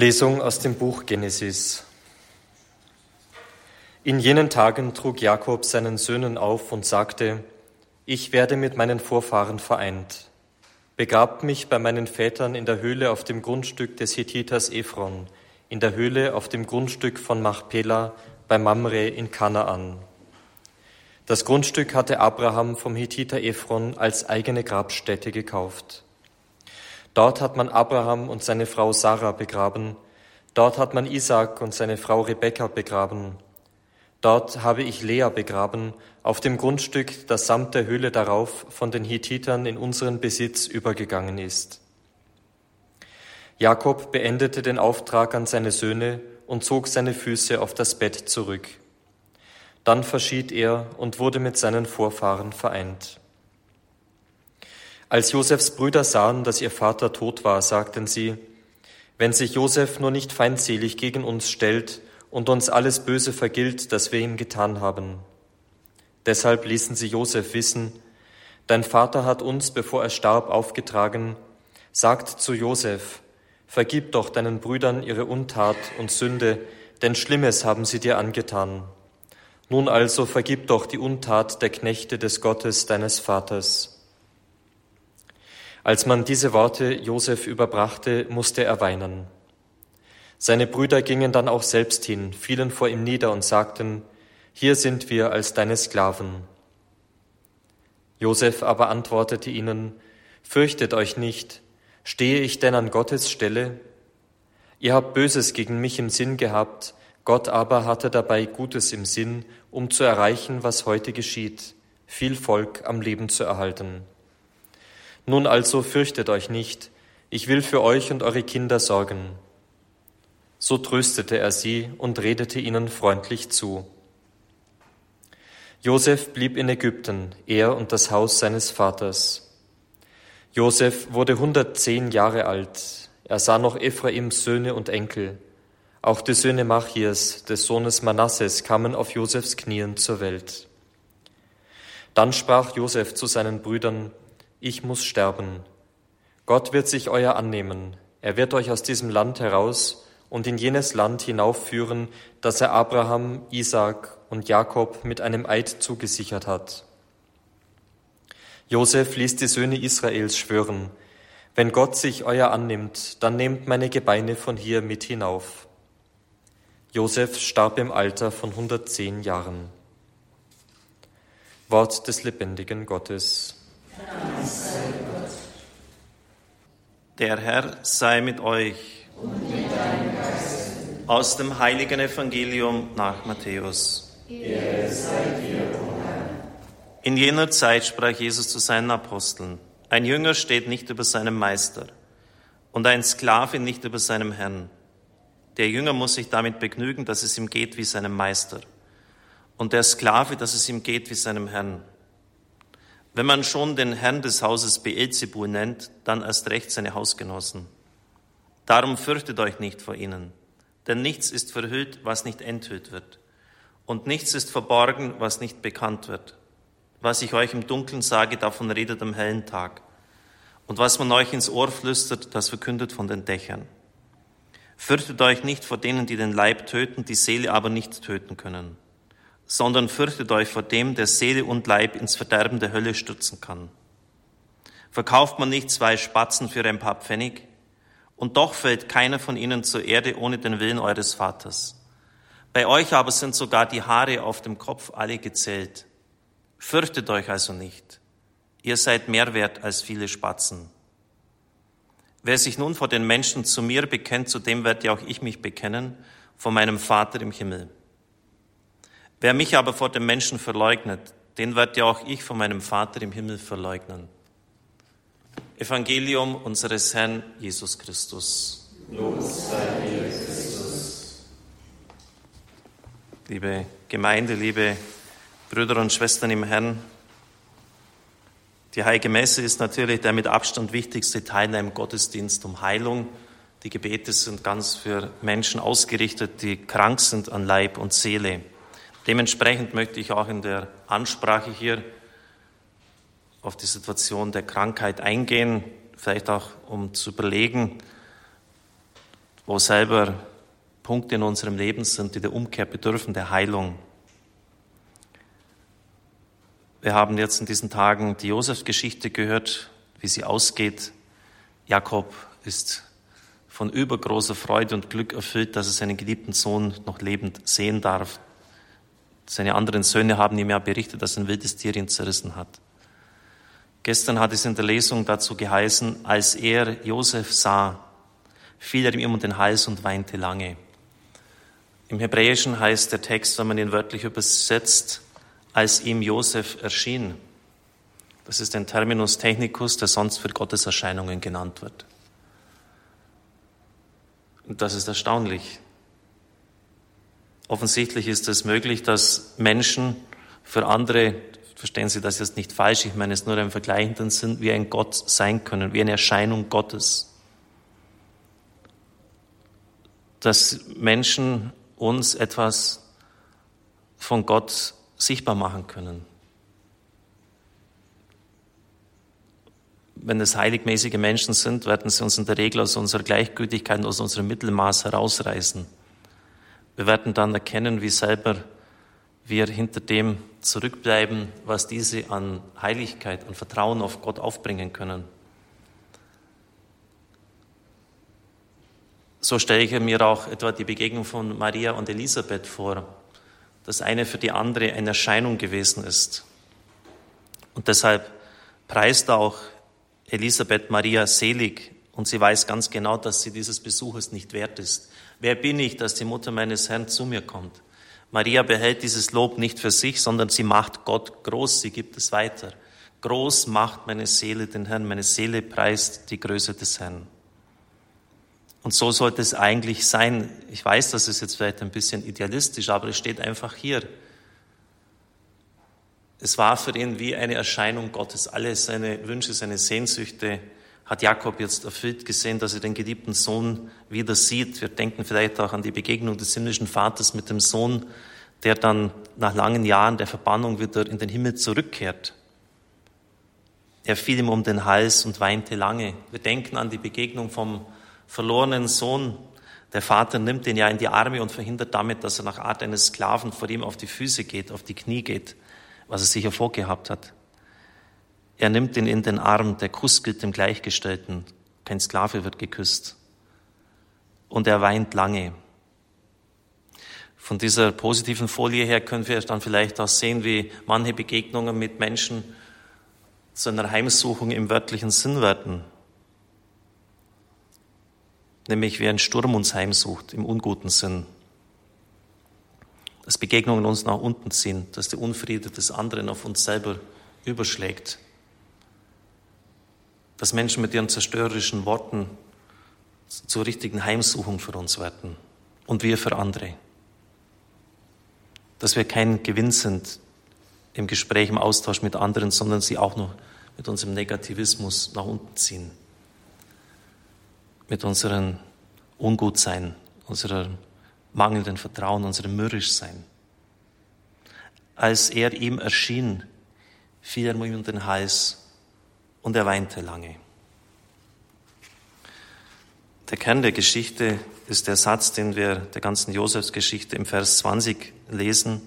Lesung aus dem Buch Genesis. In jenen Tagen trug Jakob seinen Söhnen auf und sagte, ich werde mit meinen Vorfahren vereint. Begrabt mich bei meinen Vätern in der Höhle auf dem Grundstück des Hethiters Ephron, in der Höhle auf dem Grundstück von Machpela bei Mamre in Kanaan. Das Grundstück hatte Abraham vom Hethiter Ephron als eigene Grabstätte gekauft. Dort hat man Abraham und seine Frau Sarah begraben. Dort hat man Isaac und seine Frau Rebekka begraben. Dort habe ich Lea begraben, auf dem Grundstück, das samt der Höhle darauf von den Hittitern in unseren Besitz übergegangen ist. Jakob beendete den Auftrag an seine Söhne und zog seine Füße auf das Bett zurück. Dann verschied er und wurde mit seinen Vorfahren vereint. Als Josefs Brüder sahen, dass ihr Vater tot war, sagten sie, wenn sich Josef nur nicht feindselig gegen uns stellt und uns alles Böse vergilt, das wir ihm getan haben. Deshalb ließen sie Josef wissen, dein Vater hat uns, bevor er starb, aufgetragen, sagt zu Josef, vergib doch deinen Brüdern ihre Untat und Sünde, denn Schlimmes haben sie dir angetan. Nun also vergib doch die Untat der Knechte des Gottes deines Vaters. Als man diese Worte Josef überbrachte, musste er weinen. Seine Brüder gingen dann auch selbst hin, fielen vor ihm nieder und sagten, hier sind wir als deine Sklaven. Josef aber antwortete ihnen, Fürchtet euch nicht, stehe ich denn an Gottes Stelle? Ihr habt Böses gegen mich im Sinn gehabt, Gott aber hatte dabei Gutes im Sinn, um zu erreichen, was heute geschieht, viel Volk am Leben zu erhalten. Nun also fürchtet euch nicht, ich will für euch und eure Kinder sorgen. So tröstete er sie und redete ihnen freundlich zu. Josef blieb in Ägypten, er und das Haus seines Vaters. Josef wurde 110 Jahre alt. Er sah noch Ephraims Söhne und Enkel. Auch die Söhne Machias, des Sohnes Manasses, kamen auf Josefs Knien zur Welt. Dann sprach Josef zu seinen Brüdern, ich muss sterben. Gott wird sich euer annehmen. Er wird euch aus diesem Land heraus und in jenes Land hinaufführen, das er Abraham, Isaak und Jakob mit einem Eid zugesichert hat. Josef ließ die Söhne Israels schwören, wenn Gott sich euer annimmt, dann nehmt meine Gebeine von hier mit hinauf. Josef starb im Alter von 110 Jahren. Wort des lebendigen Gottes. Der Herr sei mit euch. Aus dem heiligen Evangelium nach Matthäus. In jener Zeit sprach Jesus zu seinen Aposteln, ein Jünger steht nicht über seinem Meister und ein Sklave nicht über seinem Herrn. Der Jünger muss sich damit begnügen, dass es ihm geht wie seinem Meister und der Sklave, dass es ihm geht wie seinem Herrn. Wenn man schon den Herrn des Hauses Beelzebul nennt, dann erst recht seine Hausgenossen. Darum fürchtet euch nicht vor ihnen, denn nichts ist verhüllt, was nicht enthüllt wird, und nichts ist verborgen, was nicht bekannt wird. Was ich euch im Dunkeln sage, davon redet am hellen Tag, und was man euch ins Ohr flüstert, das verkündet von den Dächern. Fürchtet euch nicht vor denen, die den Leib töten, die Seele aber nicht töten können sondern fürchtet euch vor dem, der Seele und Leib ins Verderben der Hölle stürzen kann. Verkauft man nicht zwei Spatzen für ein paar Pfennig? Und doch fällt keiner von ihnen zur Erde ohne den Willen eures Vaters. Bei euch aber sind sogar die Haare auf dem Kopf alle gezählt. Fürchtet euch also nicht. Ihr seid mehr wert als viele Spatzen. Wer sich nun vor den Menschen zu mir bekennt, zu dem werde auch ich mich bekennen, vor meinem Vater im Himmel. Wer mich aber vor dem Menschen verleugnet, den wird ja auch ich von meinem Vater im Himmel verleugnen. Evangelium unseres Herrn Jesus Christus. Lob sei Christus. Liebe Gemeinde, liebe Brüder und Schwestern im Herrn, die Heilige Messe ist natürlich der mit Abstand wichtigste Teil im Gottesdienst um Heilung. Die Gebete sind ganz für Menschen ausgerichtet, die krank sind an Leib und Seele. Dementsprechend möchte ich auch in der Ansprache hier auf die Situation der Krankheit eingehen, vielleicht auch um zu überlegen, wo selber Punkte in unserem Leben sind, die der Umkehr bedürfen, der Heilung. Wir haben jetzt in diesen Tagen die Josef-Geschichte gehört, wie sie ausgeht. Jakob ist von übergroßer Freude und Glück erfüllt, dass er seinen geliebten Sohn noch lebend sehen darf. Seine anderen Söhne haben ihm ja berichtet, dass ein wildes Tier ihn zerrissen hat. Gestern hat es in der Lesung dazu geheißen, als er Josef sah, fiel er ihm um den Hals und weinte lange. Im Hebräischen heißt der Text, wenn man ihn wörtlich übersetzt, als ihm Josef erschien. Das ist ein Terminus technicus, der sonst für Gottes Erscheinungen genannt wird. Und das ist erstaunlich. Offensichtlich ist es möglich, dass Menschen für andere, verstehen Sie das jetzt nicht falsch, ich meine es nur im vergleichenden Sinn, wie ein Gott sein können, wie eine Erscheinung Gottes. Dass Menschen uns etwas von Gott sichtbar machen können. Wenn es heiligmäßige Menschen sind, werden sie uns in der Regel aus unserer Gleichgültigkeit, aus unserem Mittelmaß herausreißen. Wir werden dann erkennen, wie selber wir hinter dem zurückbleiben, was diese an Heiligkeit und Vertrauen auf Gott aufbringen können. So stelle ich mir auch etwa die Begegnung von Maria und Elisabeth vor das eine für die andere eine Erscheinung gewesen ist. Und deshalb preist auch Elisabeth Maria selig und sie weiß ganz genau, dass sie dieses Besuches nicht wert ist. Wer bin ich, dass die Mutter meines Herrn zu mir kommt? Maria behält dieses Lob nicht für sich, sondern sie macht Gott groß, sie gibt es weiter. Groß macht meine Seele den Herrn, meine Seele preist die Größe des Herrn. Und so sollte es eigentlich sein. Ich weiß, das ist jetzt vielleicht ein bisschen idealistisch, aber es steht einfach hier. Es war für ihn wie eine Erscheinung Gottes. Alle seine Wünsche, seine Sehnsüchte hat Jakob jetzt erfüllt gesehen, dass er den geliebten Sohn wieder sieht. Wir denken vielleicht auch an die Begegnung des himmlischen Vaters mit dem Sohn, der dann nach langen Jahren der Verbannung wieder in den Himmel zurückkehrt. Er fiel ihm um den Hals und weinte lange. Wir denken an die Begegnung vom verlorenen Sohn. Der Vater nimmt ihn ja in die Arme und verhindert damit, dass er nach Art eines Sklaven vor ihm auf die Füße geht, auf die Knie geht, was er sicher vorgehabt hat. Er nimmt ihn in den Arm, der Kuss gilt dem Gleichgestellten, kein Sklave wird geküsst. Und er weint lange. Von dieser positiven Folie her können wir dann vielleicht auch sehen, wie manche Begegnungen mit Menschen zu einer Heimsuchung im wörtlichen Sinn werden nämlich wie ein Sturm uns heimsucht im unguten Sinn. Dass Begegnungen uns nach unten ziehen, dass der Unfriede des anderen auf uns selber überschlägt. Dass Menschen mit ihren zerstörerischen Worten zur richtigen Heimsuchung für uns werden und wir für andere. Dass wir kein Gewinn sind im Gespräch, im Austausch mit anderen, sondern sie auch noch mit unserem Negativismus nach unten ziehen mit unserem Ungutsein, unserem mangelnden Vertrauen, unserem Mürrischsein. Als er ihm erschien, fiel er ihm um den Hals und er weinte lange. Der Kern der Geschichte ist der Satz, den wir der ganzen Josefsgeschichte im Vers 20 lesen.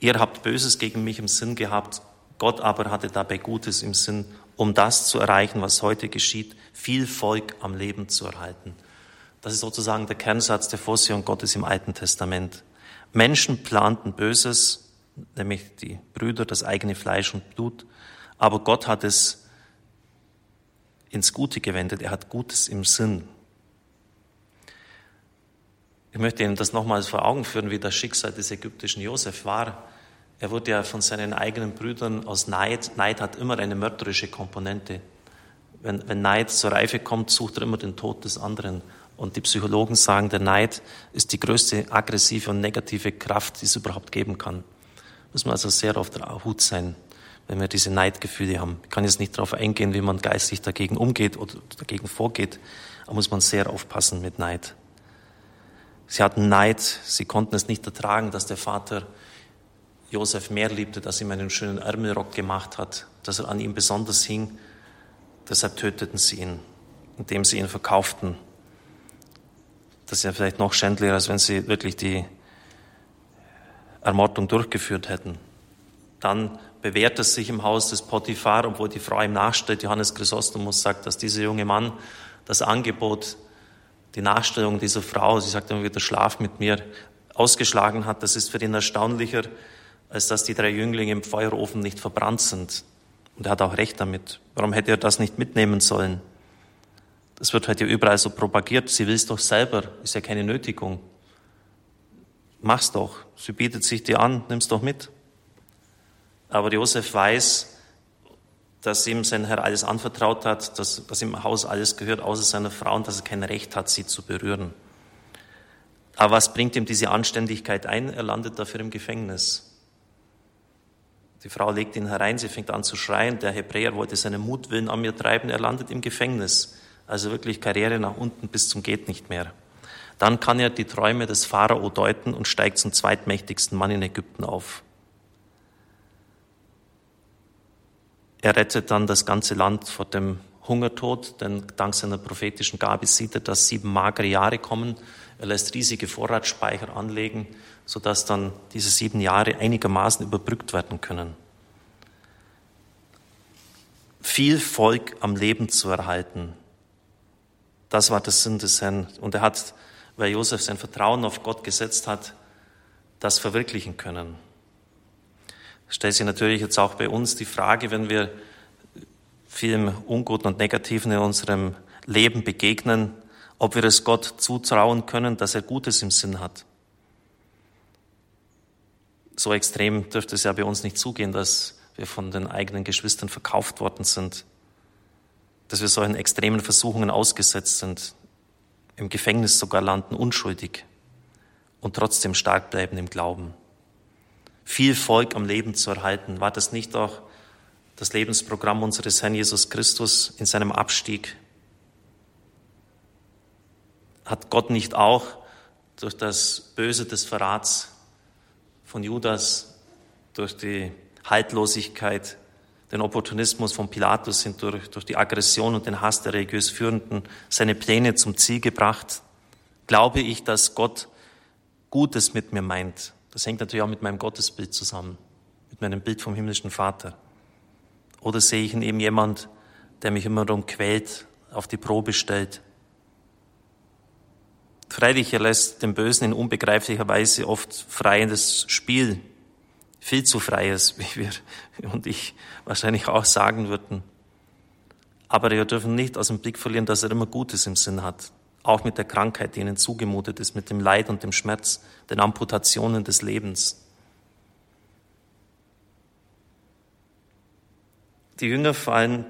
Ihr habt Böses gegen mich im Sinn gehabt, Gott aber hatte dabei Gutes im Sinn, um das zu erreichen, was heute geschieht, viel Volk am Leben zu erhalten. Das ist sozusagen der Kernsatz der Vorsehung Gottes im Alten Testament. Menschen planten Böses, nämlich die Brüder, das eigene Fleisch und Blut, aber Gott hat es ins Gute gewendet, er hat Gutes im Sinn. Ich möchte Ihnen das nochmals vor Augen führen, wie das Schicksal des ägyptischen Josef war. Er wurde ja von seinen eigenen Brüdern aus Neid, Neid hat immer eine mörderische Komponente. Wenn, wenn Neid zur Reife kommt, sucht er immer den Tod des anderen. Und die Psychologen sagen, der Neid ist die größte aggressive und negative Kraft, die es überhaupt geben kann. Muss man also sehr auf der Hut sein, wenn wir diese Neidgefühle haben. Ich kann jetzt nicht darauf eingehen, wie man geistig dagegen umgeht oder dagegen vorgeht, aber muss man sehr aufpassen mit Neid. Sie hatten Neid, sie konnten es nicht ertragen, dass der Vater Josef mehr liebte, dass ihm einen schönen Ärmelrock gemacht hat, dass er an ihm besonders hing. Deshalb töteten sie ihn, indem sie ihn verkauften. Das ist ja vielleicht noch schändlicher, als wenn sie wirklich die Ermordung durchgeführt hätten. Dann bewährt es sich im Haus des Potiphar, obwohl die Frau ihm nachsteht. Johannes Chrysostomus sagt, dass dieser junge Mann das Angebot, die Nachstellung dieser Frau, sie sagt immer wieder, schlaf mit mir, ausgeschlagen hat. Das ist für ihn erstaunlicher, als dass die drei Jünglinge im Feuerofen nicht verbrannt sind. Und er hat auch recht damit. Warum hätte er das nicht mitnehmen sollen? Das wird heute überall so propagiert. Sie will es doch selber. Ist ja keine Nötigung. Mach's doch. Sie bietet sich dir an. Nimm's doch mit. Aber Josef weiß, dass ihm sein Herr alles anvertraut hat, dass, dass ihm im Haus alles gehört, außer seiner Frau, und dass er kein Recht hat, sie zu berühren. Aber was bringt ihm diese Anständigkeit ein? Er landet dafür im Gefängnis. Die Frau legt ihn herein, sie fängt an zu schreien. Der Hebräer wollte seinen Mutwillen an mir treiben, er landet im Gefängnis. Also wirklich Karriere nach unten bis zum geht nicht mehr. Dann kann er die Träume des Pharao deuten und steigt zum zweitmächtigsten Mann in Ägypten auf. Er rettet dann das ganze Land vor dem Hungertod, denn dank seiner prophetischen Gabe sieht er, dass sieben magere Jahre kommen. Er lässt riesige Vorratsspeicher anlegen, sodass dann diese sieben Jahre einigermaßen überbrückt werden können. Viel Volk am Leben zu erhalten, das war der Sinn des Herrn. Und er hat, weil Josef sein Vertrauen auf Gott gesetzt hat, das verwirklichen können stellt sich natürlich jetzt auch bei uns die Frage, wenn wir vielem Unguten und Negativen in unserem Leben begegnen, ob wir es Gott zutrauen können, dass er Gutes im Sinn hat. So extrem dürfte es ja bei uns nicht zugehen, dass wir von den eigenen Geschwistern verkauft worden sind, dass wir solchen extremen Versuchungen ausgesetzt sind, im Gefängnis sogar landen, unschuldig und trotzdem stark bleiben im Glauben viel Volk am Leben zu erhalten. War das nicht auch das Lebensprogramm unseres Herrn Jesus Christus in seinem Abstieg? Hat Gott nicht auch durch das Böse des Verrats von Judas, durch die Haltlosigkeit, den Opportunismus von Pilatus hindurch, durch die Aggression und den Hass der religiös Führenden seine Pläne zum Ziel gebracht? Glaube ich, dass Gott Gutes mit mir meint das hängt natürlich auch mit meinem Gottesbild zusammen, mit meinem Bild vom himmlischen Vater. Oder sehe ich in ihm jemand, der mich immer darum quält, auf die Probe stellt? Freilich, er lässt den Bösen in unbegreiflicher Weise oft freies Spiel, viel zu freies, wie wir und ich wahrscheinlich auch sagen würden. Aber wir dürfen nicht aus dem Blick verlieren, dass er immer Gutes im Sinn hat auch mit der Krankheit, die ihnen zugemutet ist, mit dem Leid und dem Schmerz, den Amputationen des Lebens. Die Jünger fallen,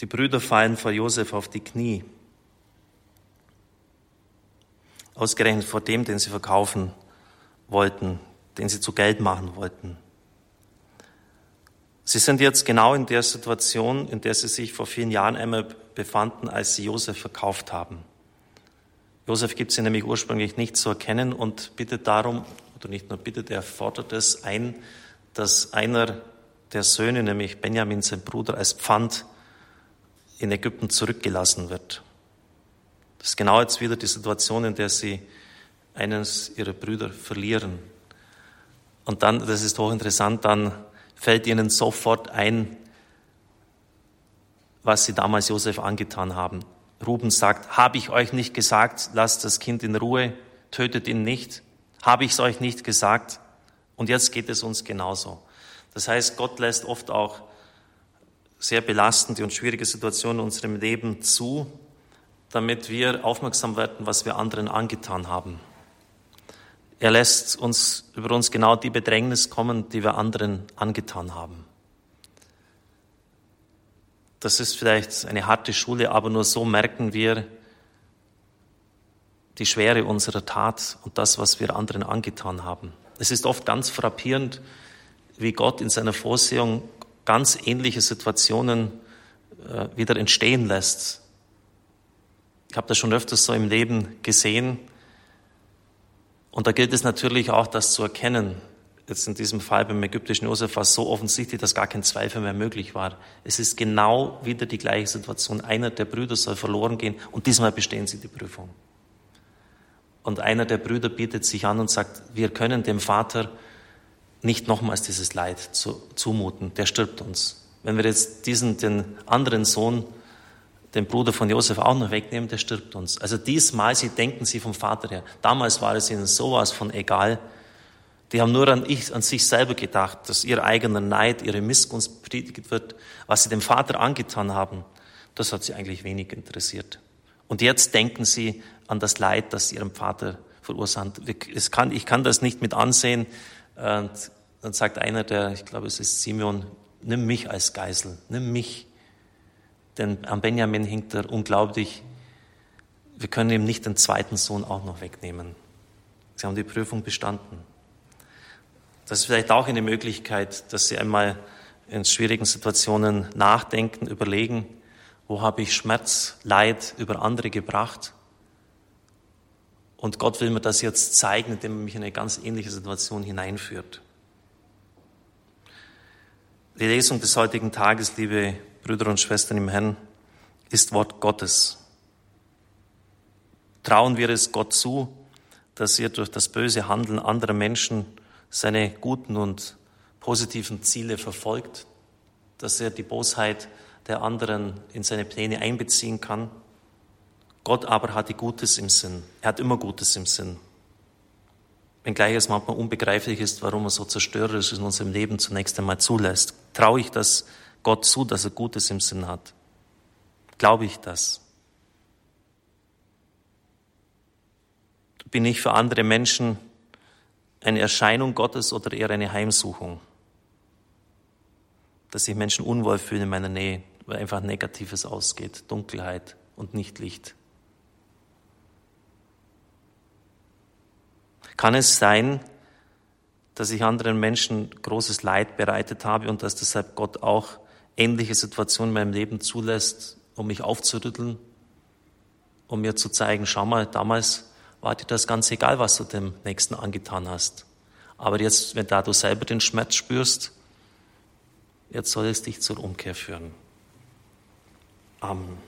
die Brüder fallen vor Josef auf die Knie. Ausgerechnet vor dem, den sie verkaufen wollten, den sie zu Geld machen wollten. Sie sind jetzt genau in der Situation, in der sie sich vor vielen Jahren einmal befanden, als sie Josef verkauft haben. Josef gibt sie nämlich ursprünglich nicht zu erkennen und bittet darum, oder nicht nur bittet, er fordert es ein, dass einer der Söhne, nämlich Benjamin, sein Bruder, als Pfand in Ägypten zurückgelassen wird. Das ist genau jetzt wieder die Situation, in der sie eines ihrer Brüder verlieren. Und dann, das ist hochinteressant, dann fällt ihnen sofort ein, was sie damals Josef angetan haben. Ruben sagt, habe ich euch nicht gesagt, lasst das Kind in Ruhe, tötet ihn nicht? Habe ich es euch nicht gesagt? Und jetzt geht es uns genauso. Das heißt, Gott lässt oft auch sehr belastende und schwierige Situationen in unserem Leben zu, damit wir aufmerksam werden, was wir anderen angetan haben. Er lässt uns über uns genau die Bedrängnis kommen, die wir anderen angetan haben. Das ist vielleicht eine harte Schule, aber nur so merken wir die Schwere unserer Tat und das, was wir anderen angetan haben. Es ist oft ganz frappierend, wie Gott in seiner Vorsehung ganz ähnliche Situationen äh, wieder entstehen lässt. Ich habe das schon öfters so im Leben gesehen. Und da gilt es natürlich auch, das zu erkennen jetzt in diesem Fall beim ägyptischen Josef war es so offensichtlich, dass gar kein Zweifel mehr möglich war. Es ist genau wieder die gleiche Situation. Einer der Brüder soll verloren gehen und diesmal bestehen sie die Prüfung. Und einer der Brüder bietet sich an und sagt, wir können dem Vater nicht nochmals dieses Leid zu, zumuten, der stirbt uns. Wenn wir jetzt diesen, den anderen Sohn, den Bruder von Josef auch noch wegnehmen, der stirbt uns. Also diesmal, sie denken sie vom Vater her. Damals war es ihnen sowas von egal. Die haben nur an, ich, an sich selber gedacht, dass ihr eigener Neid, ihre Missgunst predigt wird, was sie dem Vater angetan haben. Das hat sie eigentlich wenig interessiert. Und jetzt denken sie an das Leid, das ihrem Vater verursacht. Ich kann, ich kann das nicht mit ansehen. Und dann sagt einer, der, ich glaube, es ist Simeon, nimm mich als Geisel, nimm mich. Denn am Benjamin hinkt er unglaublich. Wir können ihm nicht den zweiten Sohn auch noch wegnehmen. Sie haben die Prüfung bestanden. Das ist vielleicht auch eine Möglichkeit, dass Sie einmal in schwierigen Situationen nachdenken, überlegen, wo habe ich Schmerz, Leid über andere gebracht? Und Gott will mir das jetzt zeigen, indem er mich in eine ganz ähnliche Situation hineinführt. Die Lesung des heutigen Tages, liebe Brüder und Schwestern im Herrn, ist Wort Gottes. Trauen wir es Gott zu, dass er durch das böse Handeln anderer Menschen seine guten und positiven Ziele verfolgt, dass er die Bosheit der anderen in seine Pläne einbeziehen kann. Gott aber hatte Gutes im Sinn. Er hat immer Gutes im Sinn wenngleich es manchmal unbegreiflich ist, warum er so zerstörerisch in unserem Leben zunächst einmal zulässt. Traue ich das Gott zu, dass er Gutes im Sinn hat? Glaube ich das? Bin ich für andere Menschen eine Erscheinung Gottes oder eher eine Heimsuchung? Dass sich Menschen unwohl fühlen in meiner Nähe, weil einfach Negatives ausgeht, Dunkelheit und nicht Licht. Kann es sein, dass ich anderen Menschen großes Leid bereitet habe und dass deshalb Gott auch ähnliche Situationen in meinem Leben zulässt, um mich aufzurütteln, um mir zu zeigen, schau mal, damals war dir das ganz egal, was du dem Nächsten angetan hast. Aber jetzt, wenn da du selber den Schmerz spürst, jetzt soll es dich zur Umkehr führen. Amen.